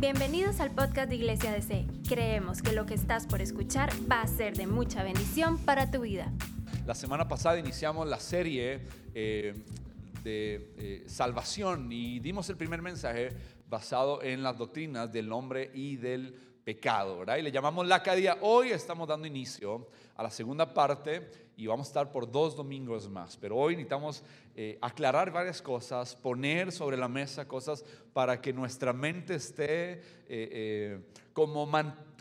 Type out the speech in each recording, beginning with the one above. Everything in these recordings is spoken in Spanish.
Bienvenidos al podcast de Iglesia DC. Creemos que lo que estás por escuchar va a ser de mucha bendición para tu vida. La semana pasada iniciamos la serie eh, de eh, salvación y dimos el primer mensaje basado en las doctrinas del hombre y del pecado, ¿verdad? Y le llamamos la cadía. Hoy estamos dando inicio a la segunda parte y vamos a estar por dos domingos más. Pero hoy necesitamos eh, aclarar varias cosas, poner sobre la mesa cosas para que nuestra mente esté eh, eh, como,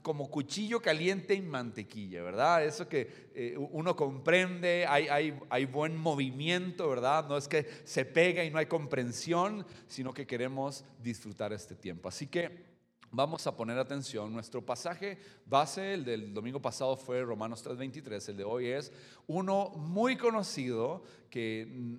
como cuchillo caliente en mantequilla, ¿verdad? Eso que uno comprende, hay, hay, hay buen movimiento, ¿verdad? No es que se pega y no hay comprensión, sino que queremos disfrutar este tiempo. Así que vamos a poner atención. Nuestro pasaje base, el del domingo pasado fue Romanos 3:23, el de hoy es uno muy conocido que mm,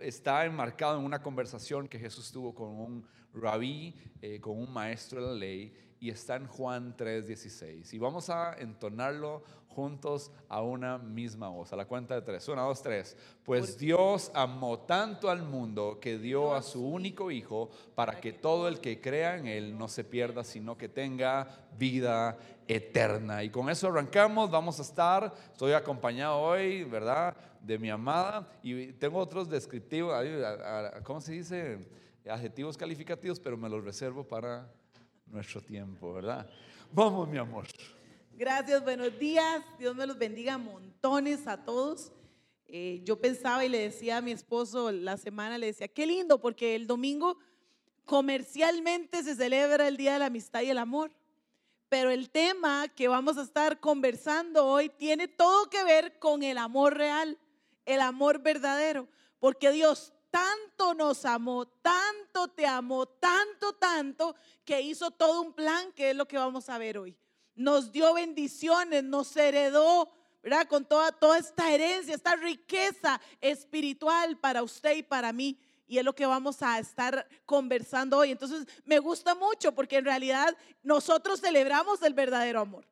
está enmarcado en una conversación que Jesús tuvo con un rabí, eh, con un maestro de la ley, y está en Juan 3:16. Y vamos a entonarlo juntos a una misma voz, a la cuenta de tres. Una, dos, tres. Pues Dios amó tanto al mundo que dio a su único Hijo para que todo el que crea en Él no se pierda, sino que tenga vida eterna. Y con eso arrancamos, vamos a estar, estoy acompañado hoy, ¿verdad? De mi amada y tengo otros descriptivos, ¿cómo se dice? Adjetivos calificativos, pero me los reservo para nuestro tiempo, ¿verdad? Vamos, mi amor. Gracias, buenos días. Dios me los bendiga montones a todos. Eh, yo pensaba y le decía a mi esposo la semana, le decía, qué lindo, porque el domingo comercialmente se celebra el Día de la Amistad y el Amor. Pero el tema que vamos a estar conversando hoy tiene todo que ver con el amor real, el amor verdadero, porque Dios tanto nos amó, tanto te amó, tanto, tanto, que hizo todo un plan, que es lo que vamos a ver hoy nos dio bendiciones, nos heredó, ¿verdad? Con toda, toda esta herencia, esta riqueza espiritual para usted y para mí. Y es lo que vamos a estar conversando hoy. Entonces, me gusta mucho porque en realidad nosotros celebramos el verdadero amor.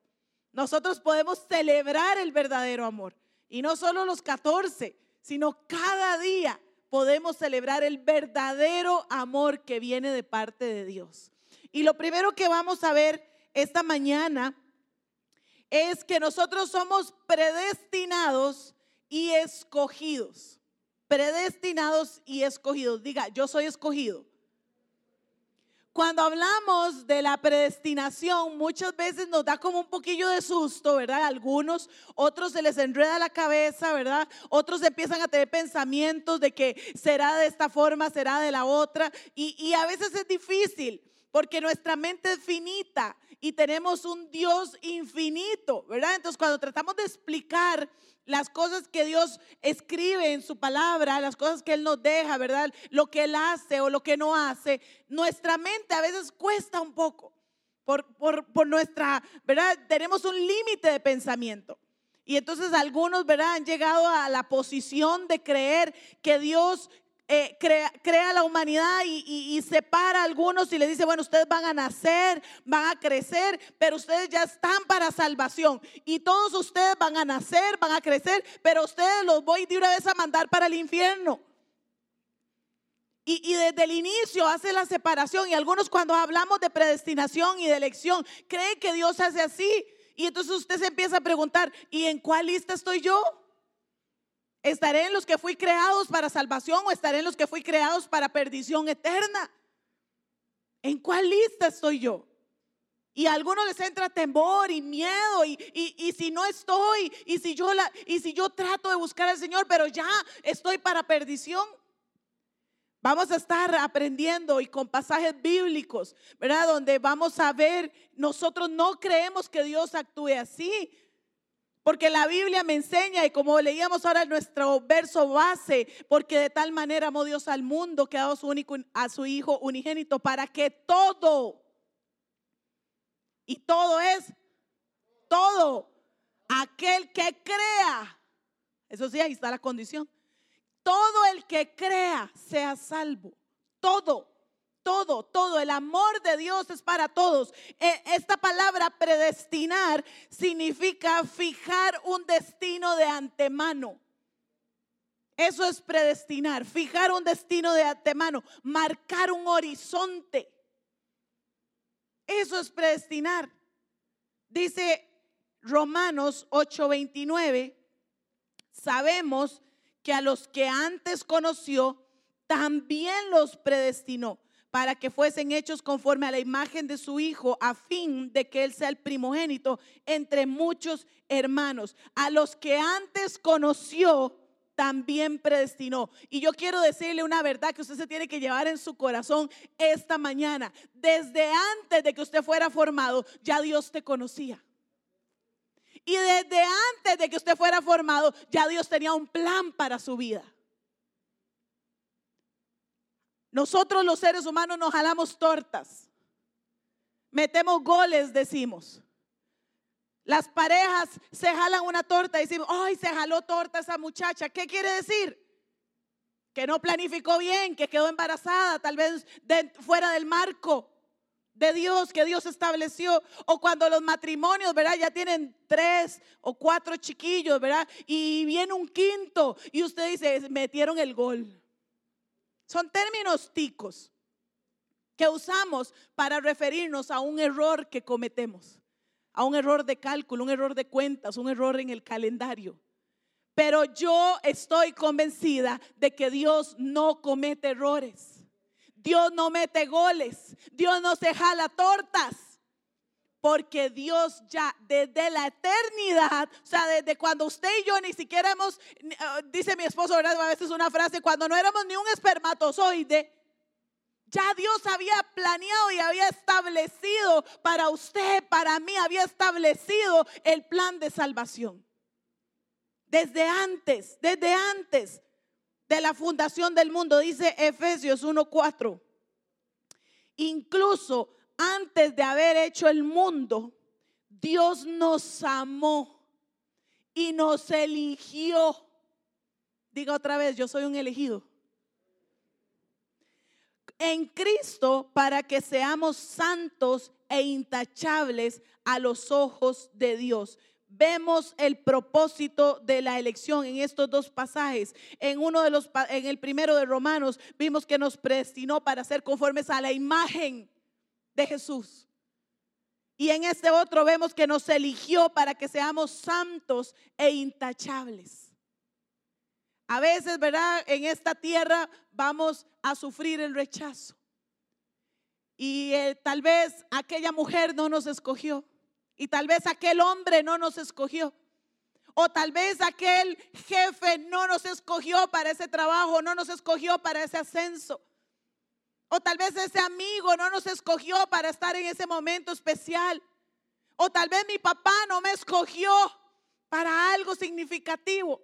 Nosotros podemos celebrar el verdadero amor. Y no solo los 14, sino cada día podemos celebrar el verdadero amor que viene de parte de Dios. Y lo primero que vamos a ver esta mañana es que nosotros somos predestinados y escogidos. Predestinados y escogidos. Diga, yo soy escogido. Cuando hablamos de la predestinación, muchas veces nos da como un poquillo de susto, ¿verdad? Algunos, otros se les enreda la cabeza, ¿verdad? Otros empiezan a tener pensamientos de que será de esta forma, será de la otra. Y, y a veces es difícil porque nuestra mente es finita y tenemos un Dios infinito, ¿verdad? Entonces cuando tratamos de explicar las cosas que Dios escribe en su palabra, las cosas que Él nos deja, ¿verdad? Lo que Él hace o lo que no hace, nuestra mente a veces cuesta un poco por, por, nuestra, ¿verdad? Tenemos un límite de pensamiento. Y entonces algunos, ¿verdad? Han llegado a la posición de creer que Dios eh, crea, la humanidad y, separa a algunos y le dice, bueno, ustedes van a nacer, van a crecer, pero ustedes ya están para salvación. Y todos ustedes van a nacer, van a crecer, pero ustedes los voy de una vez a mandar para el infierno. Y, y, desde el inicio hace la separación. Y algunos cuando hablamos de predestinación y de elección, creen que Dios hace así. Y entonces usted se empieza a preguntar, ¿y en cuál lista estoy yo? ¿Estaré en los que fui creados para salvación o estaré en los que fui creados para perdición eterna? ¿En cuál lista estoy yo? Y a algunos les entra temor y miedo y, y, si no estoy y si, yo la, y si yo trato de buscar al Señor, pero ya estoy para perdición. Vamos a estar aprendiendo y con pasajes bíblicos, ¿verdad? Donde vamos a ver, nosotros no creemos que Dios actúe así, porque la Biblia me enseña, y como leíamos ahora nuestro verso base, porque de tal manera amó Dios al mundo que ha dado su único, a su Hijo unigénito para que todo, y todo es todo, aquel que crea, eso sí, ahí está la condición, todo el que crea sea salvo, todo todo, todo. El amor de Dios es para todos. E, esta palabra predestinar significa fijar un destino de antemano. Eso es predestinar, fijar un destino de antemano, marcar un horizonte. Eso es predestinar. Dice Romanos 8:29, sabemos que a los que antes conoció, también los predestinó para que fuesen hechos conforme a la imagen de su Hijo, a fin de que Él sea el primogénito entre muchos hermanos. A los que antes conoció, también predestinó. Y yo quiero decirle una verdad que usted se tiene que llevar en su corazón esta mañana. Desde antes de que usted fuera formado, ya Dios te conocía. Y desde antes de que usted fuera formado, ya Dios tenía un plan para su vida. Nosotros los seres humanos nos jalamos tortas. Metemos goles, decimos. Las parejas se jalan una torta y decimos, ay, se jaló torta esa muchacha. ¿Qué quiere decir? Que no planificó bien, que quedó embarazada, tal vez fuera del marco de Dios que Dios estableció. O cuando los matrimonios, ¿verdad? Ya tienen tres o cuatro chiquillos, ¿verdad? Y viene un quinto y usted dice, metieron el gol. Son términos ticos que usamos para referirnos a un error que cometemos, a un error de cálculo, un error de cuentas, un error en el calendario. Pero yo estoy convencida de que Dios no comete errores. Dios no mete goles. Dios no se jala tortas. Porque Dios ya desde la eternidad, o sea, desde cuando usted y yo ni siquiera hemos, ah, dice mi esposo. A veces una frase, cuando no éramos ni un espermatozoide, ya Dios había planeado y había establecido para usted, para mí, había establecido el plan de salvación. Desde antes, desde antes de la fundación del mundo, dice Efesios 1.4. Incluso antes de haber hecho el mundo, Dios nos amó y nos eligió. Diga otra vez, yo soy un elegido. En Cristo para que seamos santos e intachables a los ojos de Dios. Vemos el propósito de la elección en estos dos pasajes. En uno de los en el primero de Romanos vimos que nos predestinó para ser conformes a la imagen Jesús. Y en este otro vemos que nos eligió para que seamos santos e intachables. A veces, ¿verdad? En esta tierra vamos a sufrir el rechazo. Y eh, tal vez aquella mujer no nos escogió. Y tal vez aquel hombre no nos escogió. O tal vez aquel jefe no nos escogió para ese trabajo, no nos escogió para ese ascenso. O tal vez ese amigo no nos escogió para estar en ese momento especial. O tal vez mi papá no me escogió para algo significativo.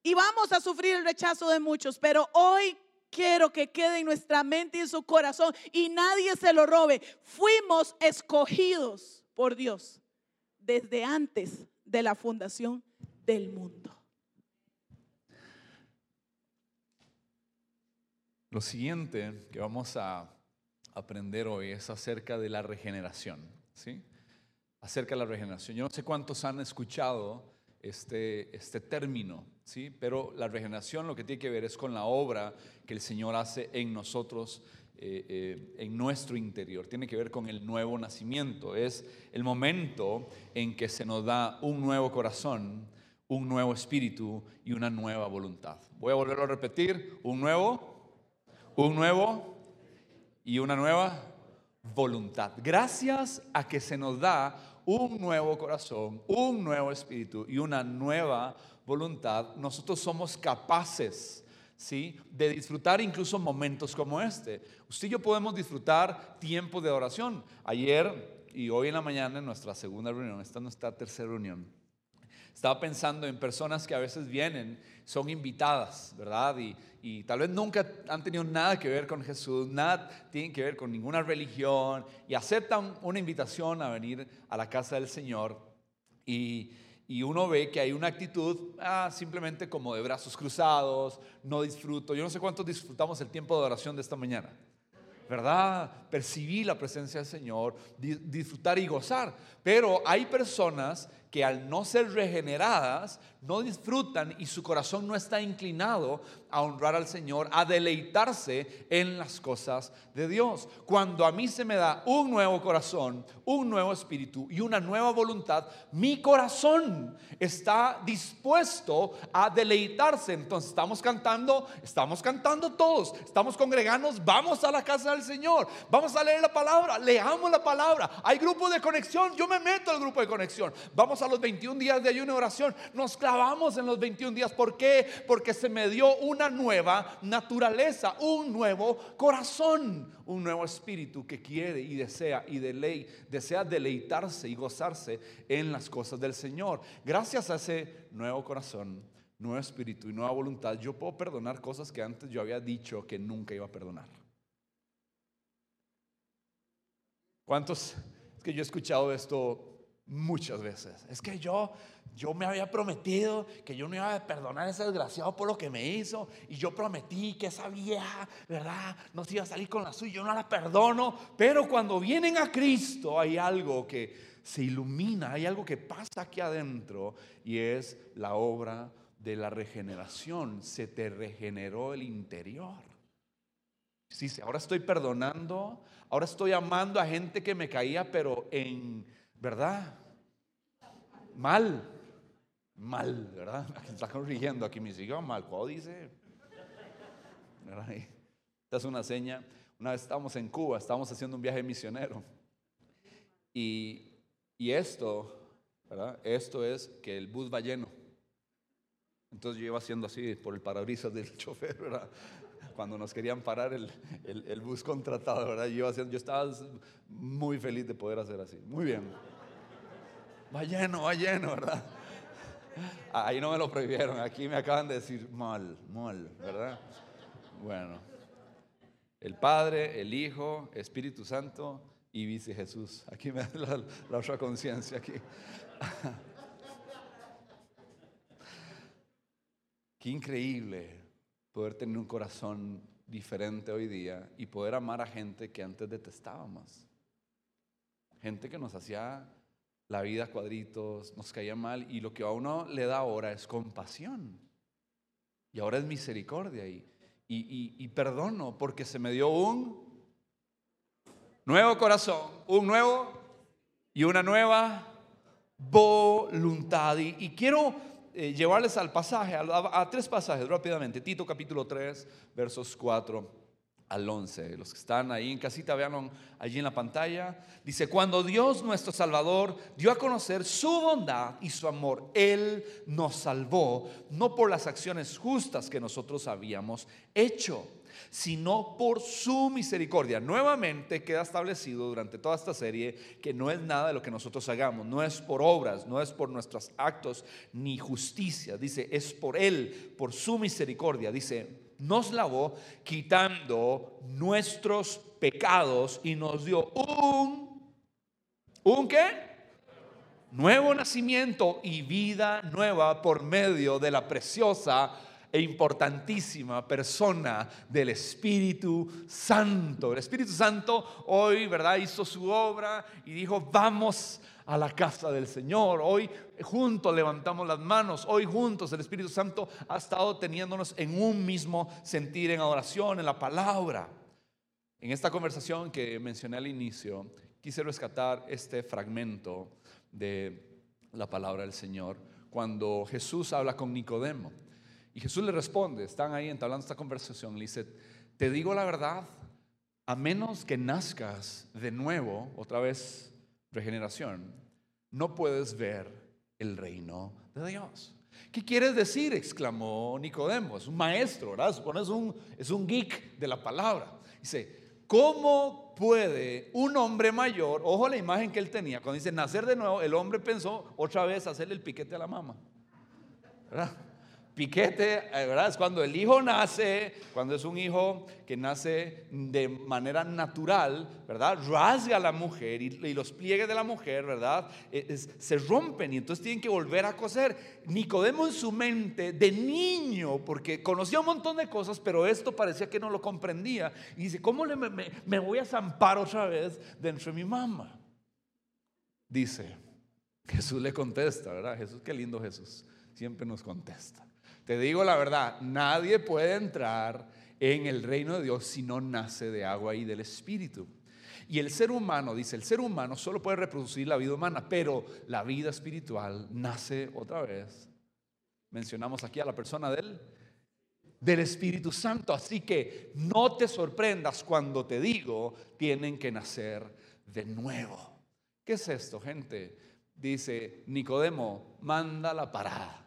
Y vamos a sufrir el rechazo de muchos, pero hoy quiero que quede en nuestra mente y en su corazón y nadie se lo robe. Fuimos escogidos por Dios desde antes de la fundación del mundo. Lo siguiente que vamos a aprender hoy es acerca de la regeneración, ¿sí? Acerca de la regeneración. Yo no sé cuántos han escuchado este, este término, ¿sí? Pero la regeneración lo que tiene que ver es con la obra que el Señor hace en nosotros, eh, eh, en nuestro interior. Tiene que ver con el nuevo nacimiento. Es el momento en que se nos da un nuevo corazón, un nuevo espíritu y una nueva voluntad. Voy a volverlo a repetir, un nuevo un nuevo y una nueva voluntad. Gracias a que se nos da un nuevo corazón, un nuevo espíritu y una nueva voluntad, nosotros somos capaces ¿sí? de disfrutar incluso momentos como este. Usted y yo podemos disfrutar tiempos de oración. Ayer y hoy en la mañana en nuestra segunda reunión, esta es nuestra tercera reunión, estaba pensando en personas que a veces vienen, son invitadas, ¿verdad? Y, y, tal vez nunca han tenido nada que ver con Jesús, nada tienen que ver con ninguna religión, y aceptan una invitación a venir a la casa del Señor. Y, y uno ve que hay una actitud ah, simplemente como de brazos cruzados, no disfruto. Yo no sé cuántos disfrutamos el tiempo de oración de esta mañana. ¿verdad? Percibir la presencia del Señor, disfrutar y gozar. Pero hay personas que al no ser regeneradas, no disfrutan y su corazón no está inclinado a honrar al Señor, a deleitarse en las cosas de Dios. Cuando a mí se me da un nuevo corazón, un nuevo espíritu y una nueva voluntad, mi corazón está dispuesto a deleitarse. Entonces estamos cantando, estamos cantando todos, estamos congregándonos, vamos a la casa del Señor, vamos a leer la palabra, leamos la palabra. Hay grupo de conexión, yo me meto al grupo de conexión. Vamos a los 21 días de ayuno y oración, nos clavamos en los 21 días. ¿Por qué? Porque se me dio una nueva naturaleza, un nuevo corazón, un nuevo espíritu que quiere y desea y desea deleitarse y gozarse en las cosas del Señor. Gracias a ese nuevo corazón, nuevo espíritu y nueva voluntad, yo puedo perdonar cosas que antes yo había dicho que nunca iba a perdonar. ¿Cuántos? Es que yo he escuchado esto muchas veces. Es que yo, yo me había prometido que yo no iba a perdonar a ese desgraciado por lo que me hizo. Y yo prometí que esa vieja, ¿verdad? No se iba a salir con la suya. Yo no la perdono. Pero cuando vienen a Cristo hay algo que se ilumina, hay algo que pasa aquí adentro y es la obra de la regeneración. Se te regeneró el interior. Sí, ahora estoy perdonando, ahora estoy amando a gente que me caía, pero en ¿verdad? Mal, mal, ¿verdad? Está corrigiendo aquí mis hijos, mal, ¿cuál dice? Esta es una seña. Una vez estábamos en Cuba, estábamos haciendo un viaje misionero. Y, y esto, ¿verdad? Esto es que el bus va lleno. Entonces yo iba haciendo así por el parabrisas del chofer, ¿verdad? Cuando nos querían parar el, el, bus contratado, ¿verdad? Yo, haciendo, yo estaba muy feliz de poder hacer así. Muy bien. Va lleno, va lleno, ¿verdad? Ahí no me lo prohibieron, aquí me acaban de decir mal, mal, ¿verdad? Bueno, el Padre, el Hijo, Espíritu Santo y Vice Jesús. Aquí me da la, otra conciencia aquí. Qué increíble poder tener un corazón diferente hoy día y poder amar a gente que antes detestábamos. Gente que nos hacía la vida cuadritos, nos caía mal y lo que a uno le da ahora es compasión. Y ahora es misericordia y, y, perdono porque se me dio un nuevo corazón, un nuevo y una nueva voluntad. Y, quiero eh, llevarles al pasaje, a, a, tres pasajes rápidamente. Tito capítulo 3, versos 4 al 11. Los que están ahí en casita, vean allí en la pantalla. Dice, cuando Dios nuestro Salvador dio a conocer su bondad y su amor, Él nos salvó, no por las acciones justas que nosotros habíamos hecho, sino por su misericordia. Nuevamente queda establecido durante toda esta serie que no es nada de lo que nosotros hagamos, no es por obras, no es por nuestros actos ni justicia. Dice, es por Él, por su misericordia. Dice, nos lavó quitando nuestros pecados y nos dio un, ¿un qué? Nuevo nacimiento y vida nueva por medio de la preciosa e importantísima persona del Espíritu Santo. El Espíritu Santo hoy, ¿verdad? Hizo su obra y dijo, vamos a la casa del Señor. Hoy juntos levantamos las manos. Hoy juntos el Espíritu Santo ha estado teniéndonos en un mismo sentir, en adoración, en la palabra. En esta conversación que mencioné al inicio, quise rescatar este fragmento de la palabra del Señor cuando Jesús habla con Nicodemo. Y Jesús le responde, están ahí entablando esta conversación, le dice, te digo la verdad, a menos que nazcas de nuevo, otra vez regeneración, no puedes ver el reino de Dios. ¿Qué quieres decir? exclamó Nicodemo. Es un maestro, ¿verdad? es un, es un geek de la palabra. Dice, ¿cómo puede un hombre mayor, ojo la imagen que él tenía, cuando dice nacer de nuevo, el hombre pensó otra vez hacerle el piquete a la mamá. ¿Verdad? Piquete, eh, ¿verdad? Es cuando el hijo nace, cuando es un hijo que nace de manera natural, ¿verdad? Rasga a la mujer y, los pliegues de la mujer, ¿verdad? E, se rompen y entonces tienen que volver a coser. Nicodemo en su mente, de niño, porque conocía un montón de cosas, pero esto parecía que no lo comprendía. Y dice, ¿cómo le, me, me voy a zampar otra vez dentro de mi mamá? Dice, Jesús le contesta, ¿verdad? Jesús, qué lindo Jesús, siempre nos contesta. Te digo la verdad, nadie puede entrar en el reino de Dios si no nace de agua y del Espíritu. Y el ser humano, dice, el ser humano solo puede reproducir la vida humana, pero la vida espiritual nace otra vez. Mencionamos aquí a la persona del, del Espíritu Santo. Así que no te sorprendas cuando te digo, tienen que nacer de nuevo. ¿Qué es esto, gente? Dice Nicodemo, manda la parada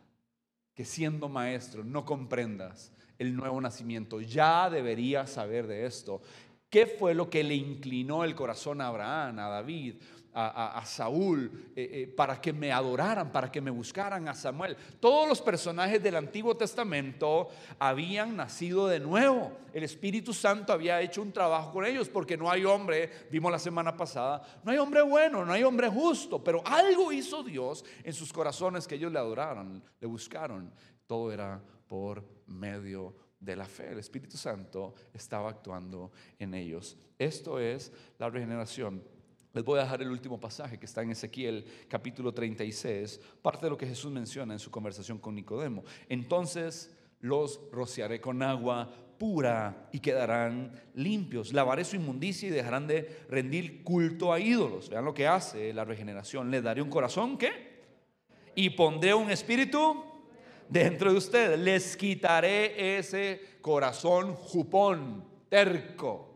que siendo maestro no comprendas el nuevo nacimiento. Ya deberías saber de esto. ¿Qué fue lo que le inclinó el corazón a Abraham, a David, a, Saúl, eh, eh, para que me adoraran, para que me buscaran, a Samuel? Todos los personajes del Antiguo Testamento habían nacido de nuevo. El Espíritu Santo había hecho un trabajo con ellos, porque no hay hombre, vimos la semana pasada, no hay hombre bueno, no hay hombre justo, pero algo hizo Dios en sus corazones que ellos le adoraron, le buscaron. Todo era por medio de la fe. El Espíritu Santo estaba actuando en ellos. Esto es la regeneración. Les voy a dejar el último pasaje que está en Ezequiel capítulo 36, parte de lo que Jesús menciona en su conversación con Nicodemo. Entonces los rociaré con agua pura y quedarán limpios. Lavaré su inmundicia y dejarán de rendir culto a ídolos. Vean lo que hace la regeneración. Les daré un corazón, ¿qué? Y pondré un espíritu dentro de ustedes. Les quitaré ese corazón jupón, terco.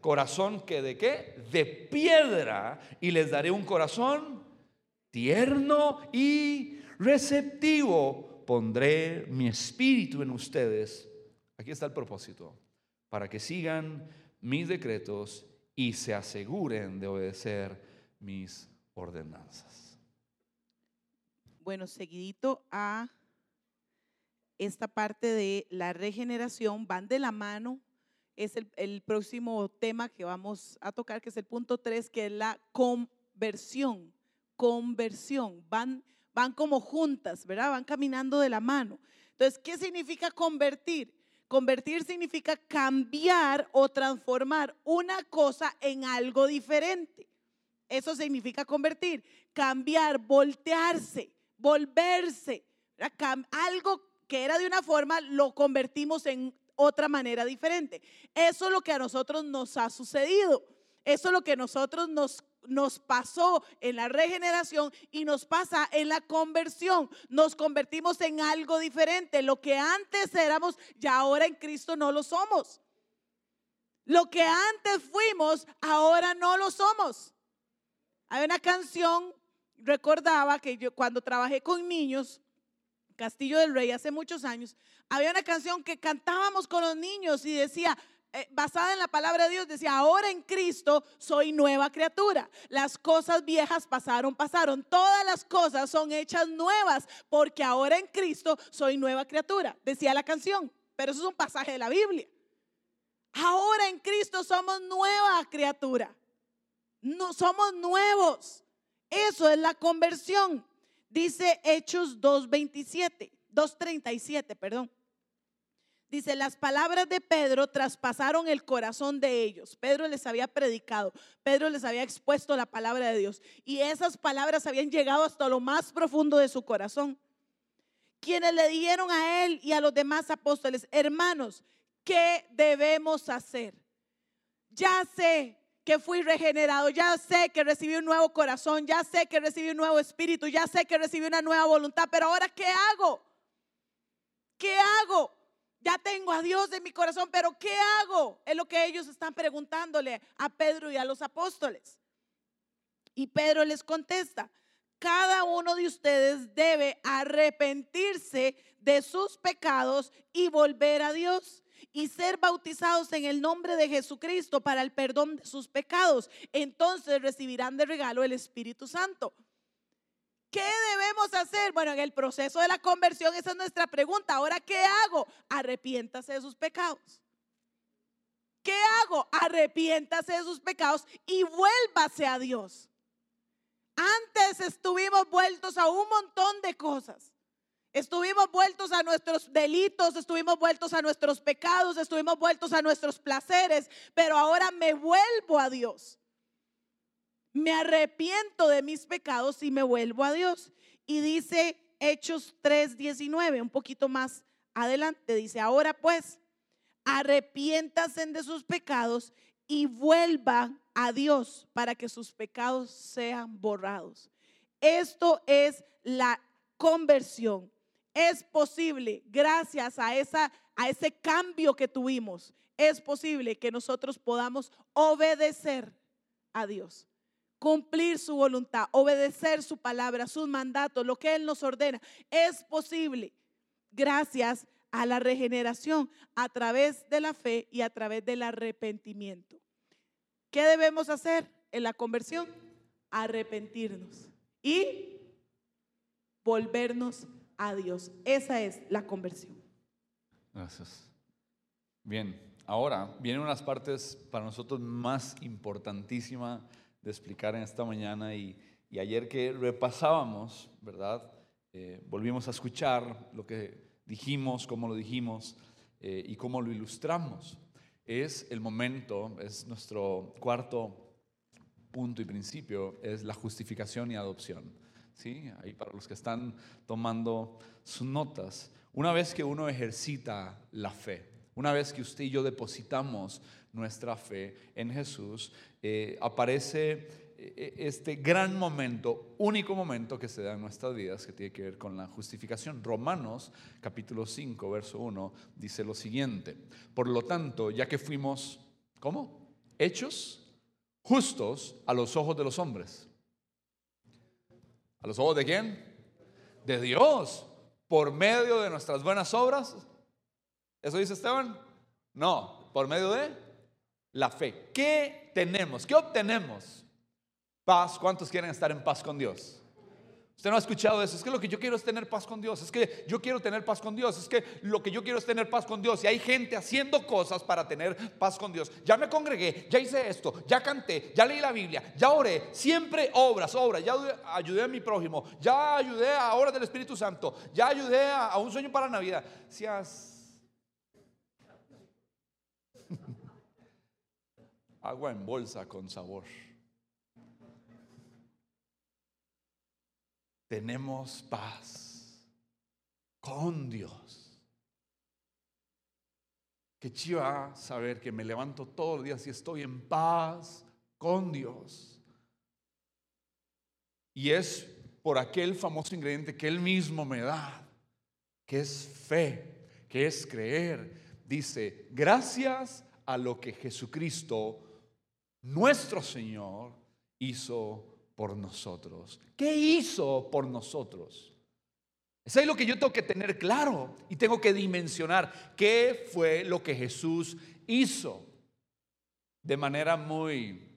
Corazón que de qué? De piedra. Y les daré un corazón tierno y receptivo. Pondré mi espíritu en ustedes. Aquí está el propósito. Para que sigan mis decretos y se aseguren de obedecer mis ordenanzas. Bueno, seguidito a esta parte de la regeneración, van de la mano. Es el, próximo tema que vamos a tocar, que es el punto 3, que es la conversión. Conversión. Van, van como juntas, ¿verdad? Van caminando de la mano. Entonces, ¿qué significa convertir? Convertir significa cambiar o transformar una cosa en algo diferente. Eso significa convertir, cambiar, voltearse volverse. Algo que era de una forma lo convertimos en otra manera diferente. Eso es lo que a nosotros nos ha sucedido. Eso es lo que a nosotros nos, nos pasó en la regeneración y nos pasa en la conversión. Nos convertimos en algo diferente. Lo que antes éramos, ya ahora en Cristo no lo somos. Lo que antes fuimos, ahora no lo somos. Hay una canción recordaba que yo cuando trabajé con niños, Castillo del Rey, hace muchos años, había una canción que cantábamos con los niños y decía, eh, basada en la palabra de Dios, decía, ahora en Cristo soy nueva criatura. Las cosas viejas pasaron, pasaron. Todas las cosas son hechas nuevas porque ahora en Cristo soy nueva criatura, decía la canción. Pero eso es un pasaje de la Biblia. Ahora en Cristo somos nueva criatura. No, somos nuevos. Eso es la conversión. Dice Hechos 2.27, 2.37, perdón. Dice, las palabras de Pedro traspasaron el corazón de ellos. Pedro les había predicado, Pedro les había expuesto la palabra de Dios y esas palabras habían llegado hasta lo más profundo de su corazón. Quienes le dijeron a él y a los demás apóstoles, hermanos, ¿qué debemos hacer? Ya sé que fui regenerado, ya sé que recibí un nuevo corazón, ya sé que recibí un nuevo espíritu, ya sé que recibí una nueva voluntad, pero ahora ¿qué hago? ¿Qué hago? Ya tengo a Dios en mi corazón, pero ¿qué hago? Es lo que ellos están preguntándole a Pedro y a los apóstoles. Y Pedro les contesta, cada uno de ustedes debe arrepentirse de sus pecados y volver a Dios y ser bautizados en el nombre de Jesucristo para el perdón de sus pecados. Entonces recibirán de regalo el Espíritu Santo. ¿Qué debemos hacer? Bueno, en el proceso de la conversión esa es nuestra pregunta. Ahora, ¿qué hago? Arrepiéntase de sus pecados. ¿Qué hago? Arrepiéntase de sus pecados y vuélvase a Dios. Antes estuvimos vueltos a un montón de cosas. Estuvimos vueltos a nuestros delitos, estuvimos vueltos a nuestros pecados, estuvimos vueltos a nuestros placeres, pero ahora me vuelvo a Dios. Me arrepiento de mis pecados y me vuelvo a Dios. Y dice Hechos 3:19, un poquito más adelante, dice, ahora pues, arrepiéntanse de sus pecados y vuelvan a Dios para que sus pecados sean borrados. Esto es la conversión. Es posible, gracias a, esa, a ese cambio que tuvimos, es posible que nosotros podamos obedecer a Dios, cumplir su voluntad, obedecer su palabra, sus mandatos, lo que Él nos ordena. Es posible gracias a la regeneración a través de la fe y a través del arrepentimiento. ¿Qué debemos hacer en la conversión? Arrepentirnos y volvernos a Dios. Esa es la conversión. Gracias. Bien, ahora vienen unas partes para nosotros más importantísimas de explicar en esta mañana y, ayer que repasábamos, ¿verdad? Eh, volvimos a escuchar lo que dijimos, cómo lo dijimos eh, y cómo lo ilustramos. Es el momento, es nuestro cuarto punto y principio, es la justificación y adopción. ¿Sí? Ahí para los que están tomando sus notas. Una vez que uno ejercita la fe, una vez que usted y yo depositamos nuestra fe en Jesús, eh, aparece e, e, este gran momento, único momento que se da en nuestras vidas que tiene que ver con la justificación. Romanos capítulo 5, verso 1 dice lo siguiente, por lo tanto, ya que fuimos, ¿cómo? Hechos justos a los ojos de los hombres. ¿A los ojos de quién? De Dios, por medio de nuestras buenas obras. ¿Eso dice Esteban? No, por medio de la fe. ¿Qué tenemos? ¿Qué obtenemos? Paz, ¿cuántos quieren estar en paz con Dios? Usted no ha escuchado eso. Es que lo que yo quiero es tener paz con Dios. Es que yo quiero tener paz con Dios. Es que lo que yo quiero es tener paz con Dios. Y hay gente haciendo cosas para tener paz con Dios. Ya me congregué, ya hice esto, ya canté, ya leí la Biblia, ya oré. Siempre obras, obras. Ya ayudé a mi prójimo, ya ayudé a obras del Espíritu Santo, ya ayudé a, un sueño para Navidad. Seas agua en bolsa con sabor. tenemos paz con Dios. Qué chiva saber que me levanto todos los días y estoy en paz con Dios. Y es por aquel famoso ingrediente que Él mismo me da, que es fe, que es creer. Dice, gracias a lo que Jesucristo, nuestro Señor, hizo por nosotros. ¿Qué hizo por nosotros? Eso es lo que yo tengo que tener claro y tengo que dimensionar qué fue lo que Jesús hizo. De manera muy,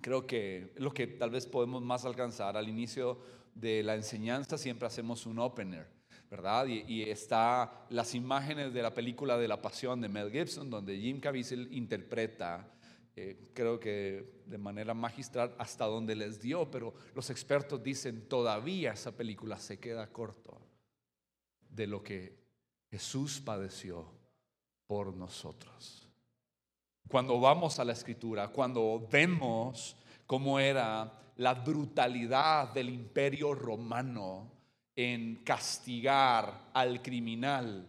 creo que lo que tal vez podemos más alcanzar al inicio de la enseñanza siempre hacemos un opener, ¿verdad? Y, y está las imágenes de la película de la pasión de Mel Gibson, donde Jim Caviezel interpreta eh, creo que de manera magistral hasta donde les dio, pero los expertos dicen todavía esa película se queda corto de lo que Jesús padeció por nosotros. Cuando vamos a la escritura, cuando vemos cómo era la brutalidad del imperio romano en castigar al criminal,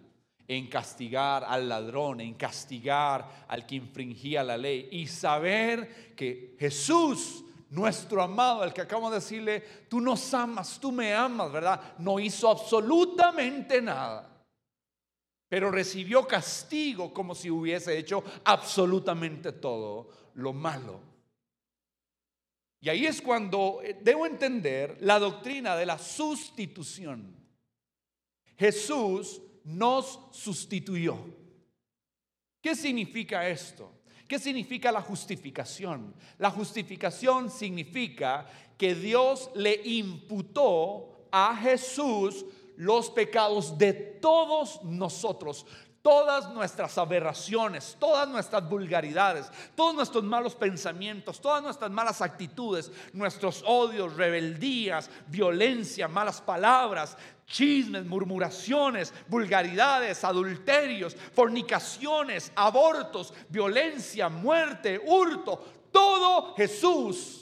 en castigar al ladrón, en castigar al que infringía la ley y saber que Jesús, nuestro amado, el que acabamos de decirle, tú nos amas, tú me amas, ¿verdad? No hizo absolutamente nada, pero recibió castigo como si hubiese hecho absolutamente todo lo malo. Y ahí es cuando eh, debo entender la doctrina de la sustitución. Jesús nos sustituyó. ¿Qué significa esto? ¿Qué significa la justificación? La justificación significa que Dios le imputó a Jesús los pecados de todos nosotros todas nuestras aberraciones, todas nuestras vulgaridades, todos nuestros malos pensamientos, todas nuestras malas actitudes, nuestros odios, rebeldías, violencia, malas palabras, chismes, murmuraciones, vulgaridades, adulterios, fornicaciones, abortos, violencia, muerte, hurto, todo Jesús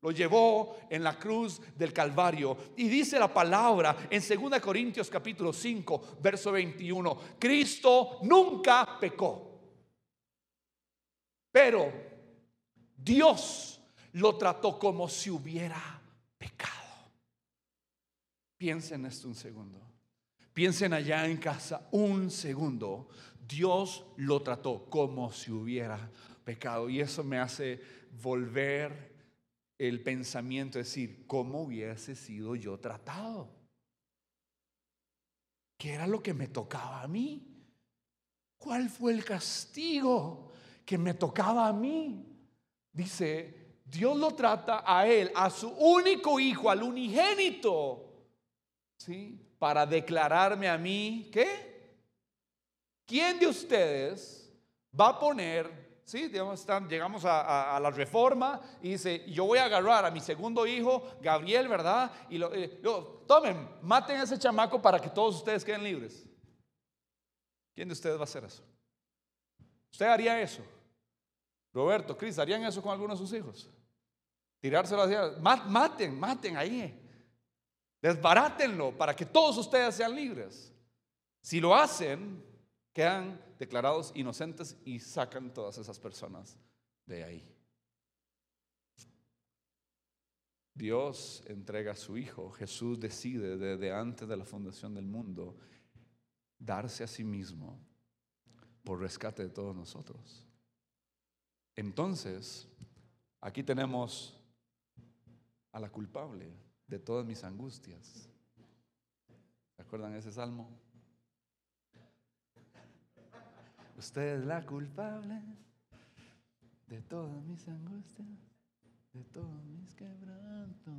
Lo llevó en la cruz del Calvario. Y dice la palabra en 2 Corintios capítulo 5, verso 21. Cristo nunca pecó. Pero Dios lo trató como si hubiera pecado. Piensen esto un segundo. Piensen allá en casa un segundo. Dios lo trató como si hubiera pecado. Y eso me hace volver el pensamiento, decir, ¿cómo hubiese sido yo tratado? ¿Qué era lo que me tocaba a mí? ¿Cuál fue el castigo que me tocaba a mí? Dice, Dios lo trata a él, a su único hijo, al unigénito, ¿sí? Para declararme a mí, ¿qué? ¿Quién de ustedes va a poner ¿sí? llegamos a, la reforma y dice, yo voy a agarrar a mi segundo hijo, Gabriel, ¿verdad? Y lo, eh, tomen, maten a ese chamaco para que todos ustedes queden libres. ¿Quién de ustedes va a hacer eso? ¿Usted haría eso? Roberto, Cris, ¿harían eso con algunos de sus hijos? Tirárselo hacia... Maten, maten ahí. Desbarátenlo para que todos ustedes sean libres. Si lo hacen, quedan declarados inocentes y sacan todas esas personas de ahí. Dios entrega a su Hijo, Jesús decide desde antes de la fundación del mundo darse a sí mismo por rescate de todos nosotros. Entonces, aquí tenemos a la culpable de todas mis angustias. ¿Se acuerdan ese salmo? Usted es la culpable de todas mis angustias, de todos mis quebrantos.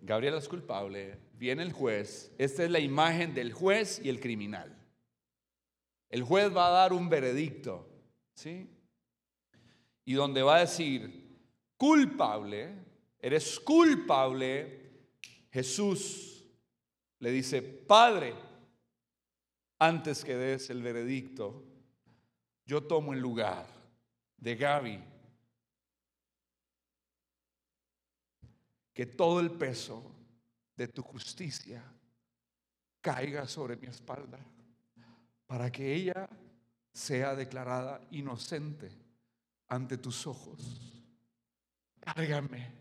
Gabriel es culpable, viene el juez. Esta es la imagen del juez y el criminal. El juez va a dar un veredicto, ¿sí? Y donde va a decir, culpable, eres culpable, Jesús le dice, Padre, antes que des el veredicto, yo tomo el lugar de Gaby. Que todo el peso de tu justicia caiga sobre mi espalda para que ella sea declarada inocente ante tus ojos. Cárgame,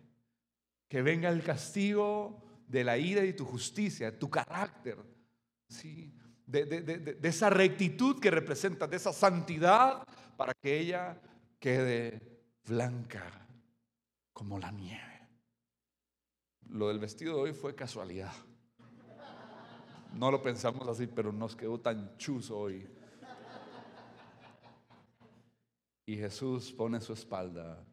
que venga el castigo de la ira y tu justicia, tu carácter, ¿sí? de, esa rectitud que representa, de esa santidad, para que ella quede blanca como la nieve. Lo del vestido de hoy fue casualidad. No lo pensamos así, pero nos quedó tan chuzo hoy. Y Jesús pone su espalda,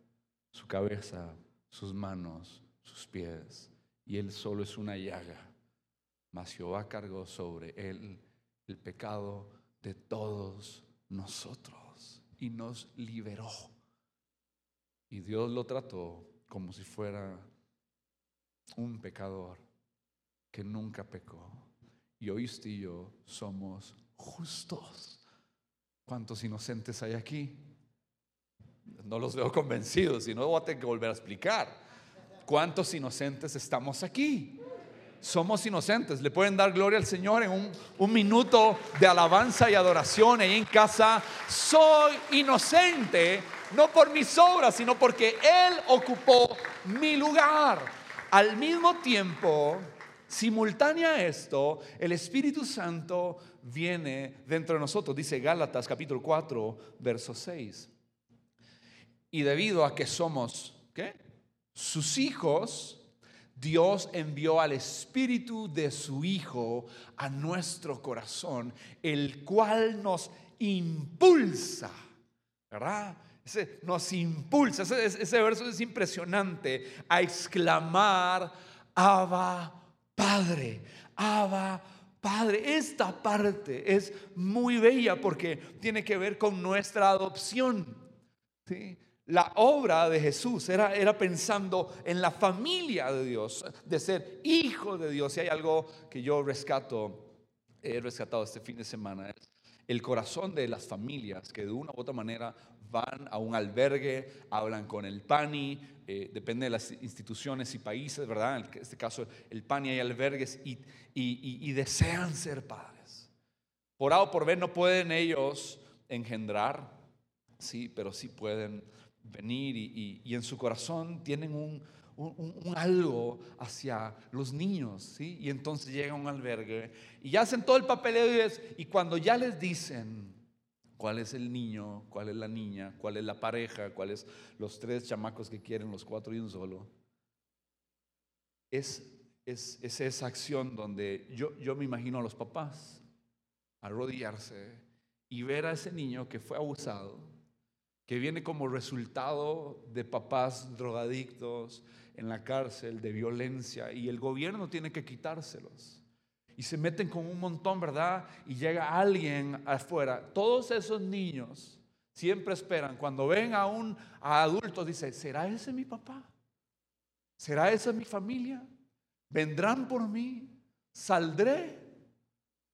su cabeza, sus manos, sus pies y él solo es una llaga. Mas Jehová cargó sobre él el pecado de todos nosotros y nos liberó. Y Dios lo trató como si fuera un pecador que nunca pecó. Y hoy y yo somos justos. ¿Cuántos inocentes hay aquí? No los veo convencidos, si no voy a tener que volver a explicar. ¿Cuántos inocentes estamos aquí? Somos inocentes. Le pueden dar gloria al Señor en un, minuto de alabanza y adoración ahí en casa. Soy inocente, no por mis obras, sino porque Él ocupó mi lugar. Al mismo tiempo, simultánea a esto, el Espíritu Santo viene dentro de nosotros, dice Gálatas capítulo 4, verso 6. Y debido a que somos, sus hijos, Dios envió al Espíritu de su Hijo a nuestro corazón, el cual nos impulsa, ¿verdad? Nos impulsa, ese, ese verso es impresionante, a exclamar, Abba Padre, Abba Padre. Esta parte es muy bella porque tiene que ver con nuestra adopción. ¿sí? La obra de Jesús era, era pensando en la familia de Dios, de ser hijo de Dios. Y hay algo que yo rescato, he rescatado este fin de semana, el corazón de las familias que de una u otra manera van a un albergue, hablan con el PANI, eh, depende de las instituciones y países, ¿verdad? En este caso el PANI hay albergues y, y, desean ser padres. Por A o por B no pueden ellos engendrar, sí, pero sí pueden venir y, en su corazón tienen un, un, algo hacia los niños, ¿sí? Y entonces llegan a un albergue y hacen todo el papeleo y, cuando ya les dicen cuál es el niño, cuál es la niña, cuál es la pareja, cuáles los tres chamacos que quieren, los cuatro y un solo, es, es, es esa acción donde yo, yo me imagino a los papás arrodillarse y ver a ese niño que fue abusado, que viene como resultado de papás drogadictos, en la cárcel de violencia y el gobierno tiene que quitárselos. Y se meten con un montón, ¿verdad? Y llega alguien afuera. Todos esos niños siempre esperan, cuando ven a un adulto, dice, ¿será ese mi papá? ¿Será esa mi familia? ¿Vendrán por mí? ¿Saldré?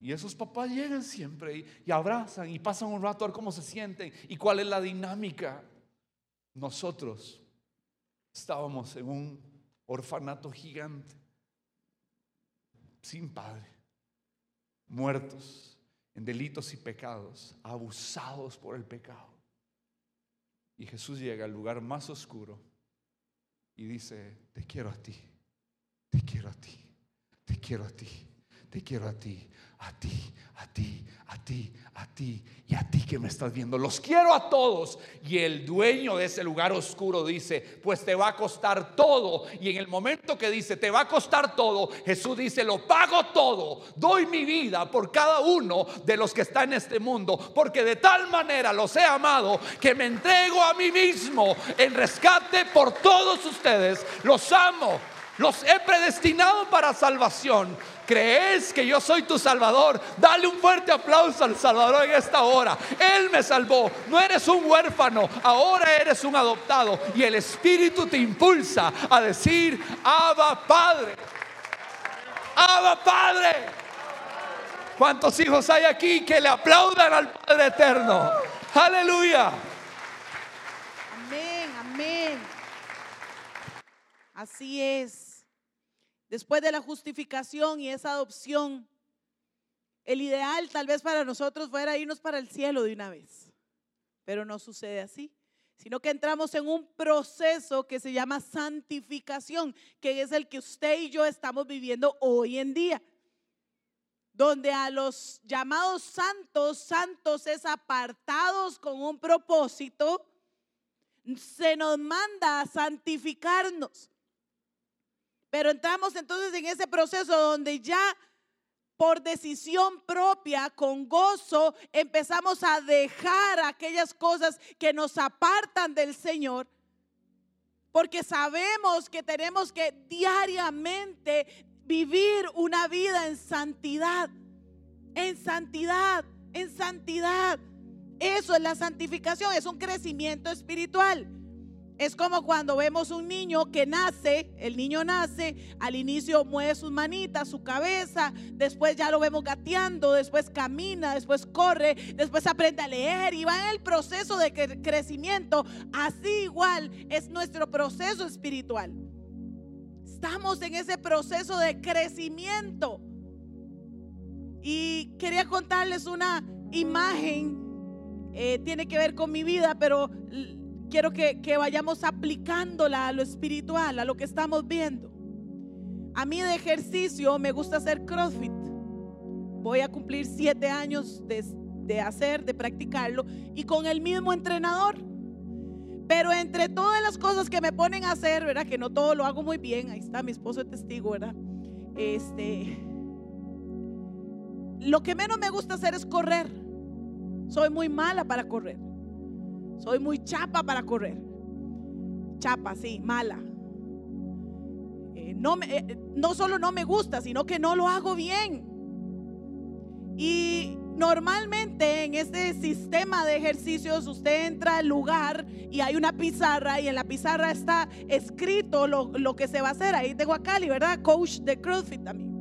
Y esos papás llegan siempre y, abrazan y pasan un rato a ver cómo se sienten y cuál es la dinámica. Nosotros estábamos en un orfanato gigante, sin padre, muertos en delitos y pecados, abusados por el pecado. Y Jesús llega al lugar más oscuro y dice, te quiero a ti, te quiero a ti, te quiero a ti, te quiero a ti, a ti, a ti, a ti, a ti y a ti que me estás viendo. Los quiero a todos. Y el dueño de ese lugar oscuro dice, pues te va a costar todo. Y en el momento que dice, te va a costar todo, Jesús dice, lo pago todo. Doy mi vida por cada uno de los que está en este mundo. Porque de tal manera los he amado que me entrego a mí mismo en rescate por todos ustedes. Los amo. Los he predestinado para salvación ¿Crees que yo soy tu Salvador? Dale un fuerte aplauso al Salvador en esta hora. Él me salvó. No eres un huérfano, ahora eres un adoptado. Y el Espíritu te impulsa a decir, Abba Padre. Abba Padre. ¿Cuántos hijos hay aquí que le aplaudan al Padre Eterno? Aleluya. Amén, amén. Así es. Después de la justificación y esa adopción, el ideal tal vez para nosotros fuera irnos para el cielo de una vez, pero no sucede así, sino que entramos en un proceso que se llama santificación, que es el que usted y yo estamos viviendo hoy en día, donde a los llamados santos, santos es apartados con un propósito, se nos manda a santificarnos. Pero entramos entonces en ese proceso donde ya por decisión propia, con gozo, empezamos a dejar aquellas cosas que nos apartan del Señor. Porque sabemos que tenemos que diariamente vivir una vida en santidad, en santidad, en santidad. Eso es la santificación, es un crecimiento espiritual. Es como cuando vemos un niño que nace, el niño nace, al inicio mueve sus manitas, su cabeza, después ya lo vemos gateando, después camina, después corre, después aprende a leer y va en el proceso de crecimiento. Así igual es nuestro proceso espiritual. Estamos en ese proceso de crecimiento. Y quería contarles una imagen, eh, tiene que ver con mi vida, pero quiero que, vayamos aplicándola a lo espiritual, a lo que estamos viendo. A mí de ejercicio me gusta hacer CrossFit. Voy a cumplir siete años de, hacer, de practicarlo y con el mismo entrenador. Pero entre todas las cosas que me ponen a hacer, ¿verdad? Que no todo lo hago muy bien. Ahí está mi esposo de testigo, ¿verdad? Este. Lo que menos me gusta hacer es correr. Soy muy mala para correr. Soy muy chapa para correr. Chapa, sí, mala. Eh, no, me, eh, no solo no me gusta, sino que no lo hago bien. Y normalmente en este sistema de ejercicios usted entra al lugar y hay una pizarra y en la pizarra está escrito lo, lo que se va a hacer. Ahí tengo a Cali, ¿verdad? Coach de CrossFit también.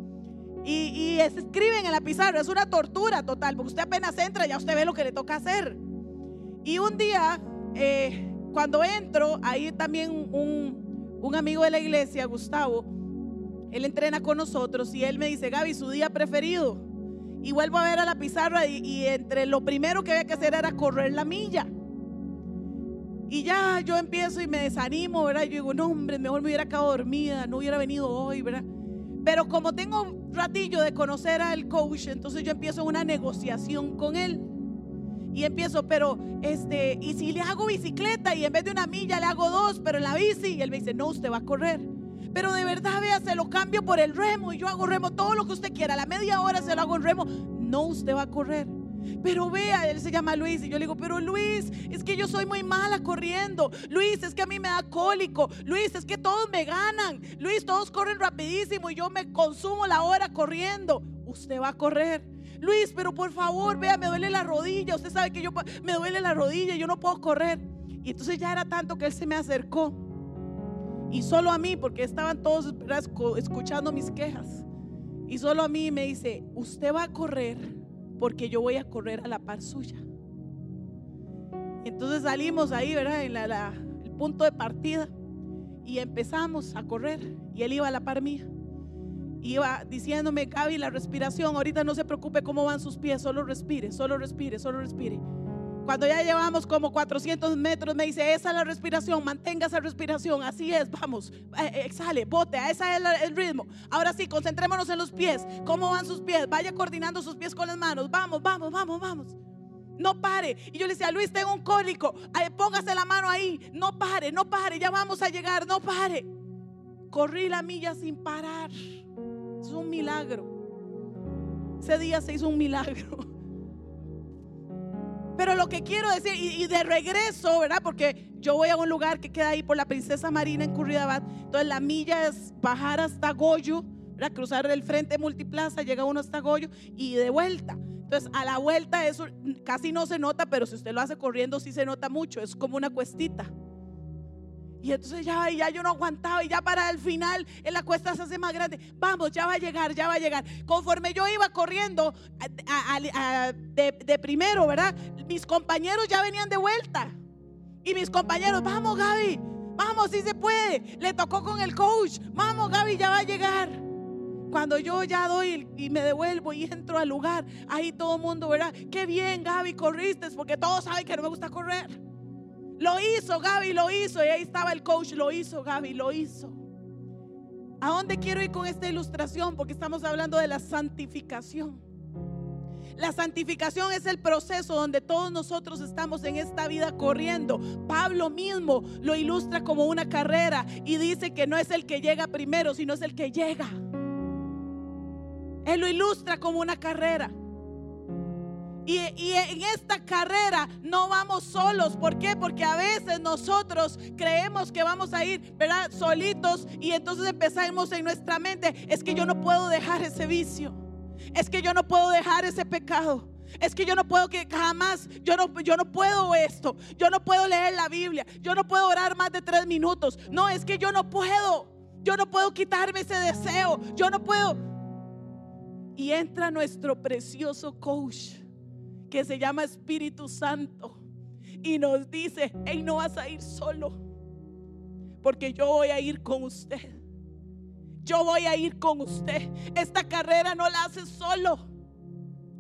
Y, y escriben en la pizarra, es una tortura total, porque usted apenas entra, ya usted ve lo que le toca hacer. Y un día, eh, cuando entro, ahí también un, un amigo de la iglesia, Gustavo, él entrena con nosotros y él me dice, Gaby, su día preferido. Y vuelvo a ver a la pizarra y, entre lo primero que había que hacer era correr la milla. Y ya yo empiezo y me desanimo, ¿verdad? Yo digo, no, hombre, mejor me hubiera quedado dormida, no hubiera venido hoy, ¿verdad? Pero como tengo un ratillo de conocer al coach, entonces yo empiezo una negociación con él. Y empiezo, pero este, y si le hago bicicleta y en vez de una milla le hago dos, pero en la bici, y él me dice, no, usted va a correr. Pero de verdad, vea, se lo cambio por el remo y yo hago remo todo lo que usted quiera. A la media hora se lo hago en remo. No, usted va a correr. Pero vea, él se llama Luis y yo le digo, pero Luis, es que yo soy muy mala corriendo. Luis, es que a mí me da cólico. Luis, es que todos me ganan. Luis, todos corren rapidísimo y yo me consumo la hora corriendo. Usted va a correr. Luis, pero por favor, vea, me duele la rodilla. Usted sabe que yo me duele la rodilla, yo no puedo correr. Y entonces ya era tanto que él se me acercó y solo a mí, porque estaban todos escuchando mis quejas. Y solo a mí me dice, usted va a correr porque yo voy a correr a la par suya. Entonces salimos ahí, ¿verdad? En el punto de partida. Y empezamos a correr. Y él iba a la par mía. Iba diciéndome, Gaby, la respiración, ahorita no se preocupe cómo van sus pies, solo respire, solo respire, solo respire. Cuando ya llevamos como 400 metros, me dice, esa es la respiración, mantenga esa respiración, así es, vamos, eh, eh, exhale, bote, ese es el ritmo. Ahora sí, concentrémonos en los pies, cómo van sus pies, vaya coordinando sus pies con las manos, vamos, vamos, vamos, vamos. No pare. Y yo le decía, Luis, tengo un cólico, póngase la mano ahí, no pare, no pare, ya vamos a llegar, no pare. Corrí la milla sin parar. Es un milagro. Ese día se hizo un milagro. Pero lo que quiero decir, y, de regreso, ¿verdad? Porque yo voy a un lugar que queda ahí por la Princesa Marina en Curridabat. Entonces la milla es bajar hasta Goyo, ¿verdad? Cruzar el frente multiplaza, llega uno hasta Goyo y de vuelta. Entonces a la vuelta eso casi no se nota, pero si usted lo hace corriendo sí se nota mucho. Es como una cuestita. Y entonces ya, ya yo no aguantaba y ya para el final en la cuesta se hace más grande. Vamos, ya va a llegar, ya va a llegar. Conforme yo iba corriendo de, primero, ¿verdad? Mis compañeros ya venían de vuelta. Y mis compañeros, vamos Gaby, vamos, si se puede. Le tocó con el coach, vamos Gaby, ya va a llegar. Cuando yo ya doy y me devuelvo y entro al lugar, ahí todo el mundo, ¿verdad? Qué bien Gaby, corriste, porque todos saben que no me gusta correr. Lo hizo, Gaby lo hizo. Y ahí estaba el coach, lo hizo, Gaby lo hizo. ¿A dónde quiero ir con esta ilustración? Porque estamos hablando de la santificación. La santificación es el proceso donde todos nosotros estamos en esta vida corriendo. Pablo mismo lo ilustra como una carrera y dice que no es el que llega primero, sino es el que llega. Él lo ilustra como una carrera. Y, en esta carrera no vamos solos. ¿Por qué? Porque a veces nosotros creemos que vamos a ir, ¿verdad? Solitos y entonces empezamos en nuestra mente, es que yo no puedo dejar ese vicio. Es que yo no puedo dejar ese pecado. Es que yo no puedo que jamás, yo no, yo no puedo esto. Yo no puedo leer la Biblia. Yo no puedo orar más de tres minutos. No, es que yo no puedo. Yo no puedo quitarme ese deseo. Yo no puedo. Y entra nuestro precioso coach que se llama Espíritu Santo y nos dice, hey, no vas a ir solo, porque yo voy a ir con usted. Yo voy a ir con usted. Esta carrera no la hace solo.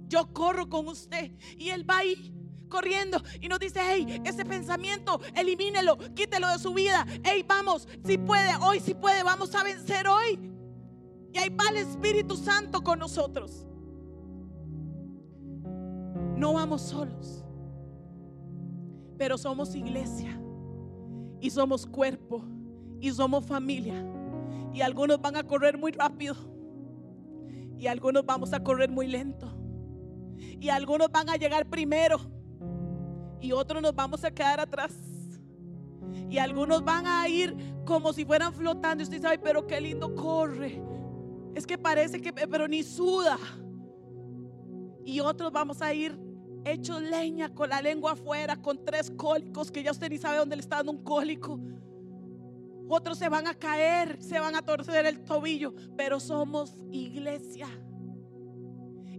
Yo corro con usted y él va ahí corriendo y nos dice, hey, ese pensamiento, elimínelo, quítelo de su vida. Hey, vamos, si puede, hoy si puede, vamos a vencer hoy. Y ahí va el Espíritu Santo con nosotros. No vamos solos, pero somos iglesia y somos cuerpo y somos familia. Y algunos van a correr muy rápido y algunos vamos a correr muy lento. Y algunos van a llegar primero y otros nos vamos a quedar atrás. Y algunos van a ir como si fueran flotando. Y usted sabe, pero qué lindo corre. Es que parece que, pero ni suda. Y otros vamos a ir hechos leña con la lengua afuera, con tres cólicos que ya usted ni sabe dónde le está dando un cólico. Otros se van a caer, se van a torcer el tobillo, pero somos iglesia.